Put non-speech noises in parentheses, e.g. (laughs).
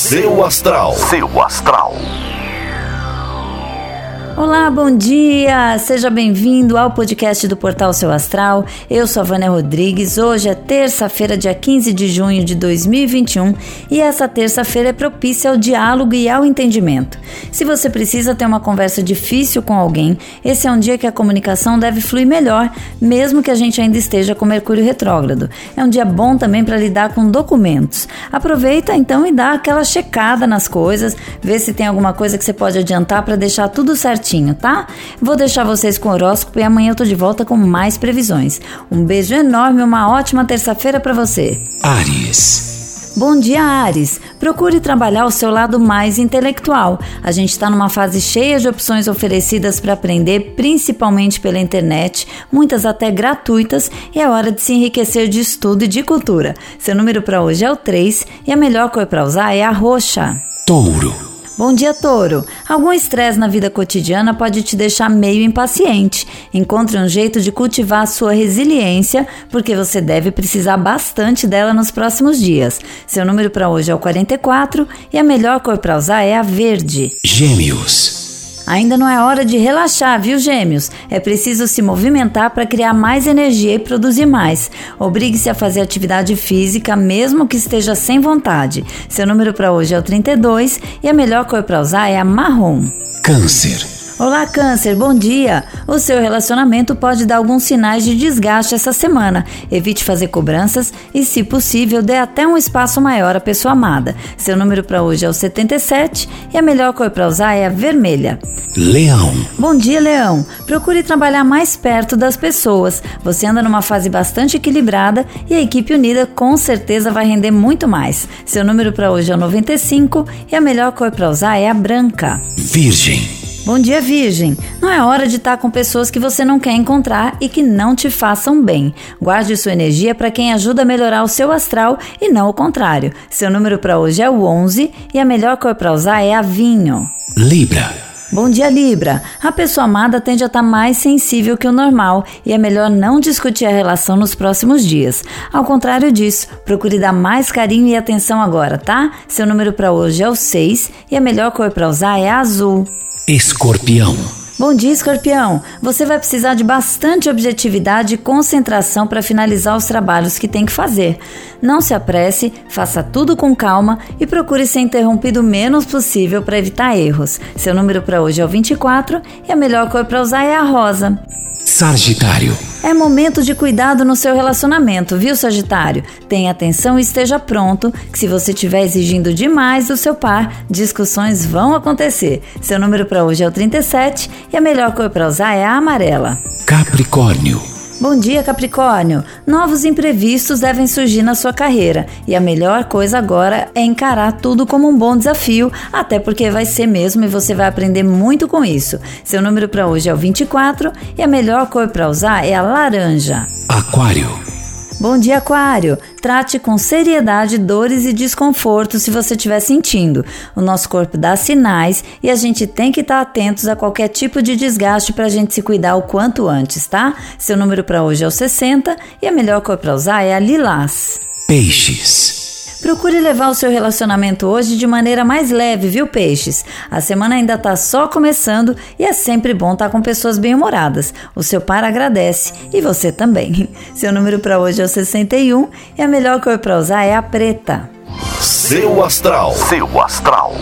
Seu astral. Seu astral. Olá, bom dia! Seja bem-vindo ao podcast do Portal Seu Astral. Eu sou a Vânia Rodrigues. Hoje é terça-feira, dia 15 de junho de 2021 e essa terça-feira é propícia ao diálogo e ao entendimento. Se você precisa ter uma conversa difícil com alguém, esse é um dia que a comunicação deve fluir melhor, mesmo que a gente ainda esteja com Mercúrio retrógrado. É um dia bom também para lidar com documentos. Aproveita então e dá aquela checada nas coisas, vê se tem alguma coisa que você pode adiantar para deixar tudo certinho tá? Vou deixar vocês com o horóscopo e amanhã eu tô de volta com mais previsões. Um beijo enorme, uma ótima terça-feira para você. Ares. Bom dia, Ares. Procure trabalhar o seu lado mais intelectual. A gente está numa fase cheia de opções oferecidas para aprender, principalmente pela internet, muitas até gratuitas, e é hora de se enriquecer de estudo e de cultura. Seu número para hoje é o 3 e a melhor cor para usar é a roxa. Touro. Bom dia, Touro. Algum estresse na vida cotidiana pode te deixar meio impaciente. Encontre um jeito de cultivar a sua resiliência, porque você deve precisar bastante dela nos próximos dias. Seu número para hoje é o 44 e a melhor cor para usar é a verde. Gêmeos. Ainda não é hora de relaxar, viu, gêmeos? É preciso se movimentar para criar mais energia e produzir mais. Obrigue-se a fazer atividade física, mesmo que esteja sem vontade. Seu número para hoje é o 32 e a melhor cor para usar é a marrom. Câncer. Olá, Câncer, bom dia! O seu relacionamento pode dar alguns sinais de desgaste essa semana. Evite fazer cobranças e, se possível, dê até um espaço maior à pessoa amada. Seu número para hoje é o 77 e a melhor cor para usar é a vermelha. Leão. Bom dia, Leão. Procure trabalhar mais perto das pessoas. Você anda numa fase bastante equilibrada e a equipe unida com certeza vai render muito mais. Seu número para hoje é o 95 e a melhor cor para usar é a branca. Virgem. Bom dia, Virgem! Não é hora de estar com pessoas que você não quer encontrar e que não te façam bem. Guarde sua energia para quem ajuda a melhorar o seu astral e não o contrário. Seu número para hoje é o 11 e a melhor cor para usar é a vinho. Libra. Bom dia, Libra. A pessoa amada tende a estar mais sensível que o normal e é melhor não discutir a relação nos próximos dias. Ao contrário disso, procure dar mais carinho e atenção agora, tá? Seu número para hoje é o 6 e a melhor cor para usar é a azul. Escorpião. Bom dia, escorpião! Você vai precisar de bastante objetividade e concentração para finalizar os trabalhos que tem que fazer. Não se apresse, faça tudo com calma e procure ser interrompido o menos possível para evitar erros. Seu número para hoje é o 24 e a melhor cor para usar é a rosa. Sagitário. É momento de cuidado no seu relacionamento, viu, Sagitário? Tenha atenção e esteja pronto, que se você estiver exigindo demais do seu par, discussões vão acontecer. Seu número para hoje é o 37 e a melhor cor para usar é a amarela. Capricórnio. Bom dia, Capricórnio! Novos imprevistos devem surgir na sua carreira e a melhor coisa agora é encarar tudo como um bom desafio, até porque vai ser mesmo e você vai aprender muito com isso. Seu número para hoje é o 24 e a melhor cor para usar é a laranja. Aquário. Bom dia, Aquário! Trate com seriedade dores e desconfortos se você estiver sentindo. O nosso corpo dá sinais e a gente tem que estar atentos a qualquer tipo de desgaste para a gente se cuidar o quanto antes, tá? Seu número para hoje é o 60 e a melhor cor para usar é a lilás. Peixes. Procure levar o seu relacionamento hoje de maneira mais leve, viu, peixes? A semana ainda tá só começando e é sempre bom estar tá com pessoas bem-humoradas. O seu par agradece e você também. (laughs) Seu número para hoje é o 61 e a melhor cor para usar é a preta. Seu astral. Seu astral.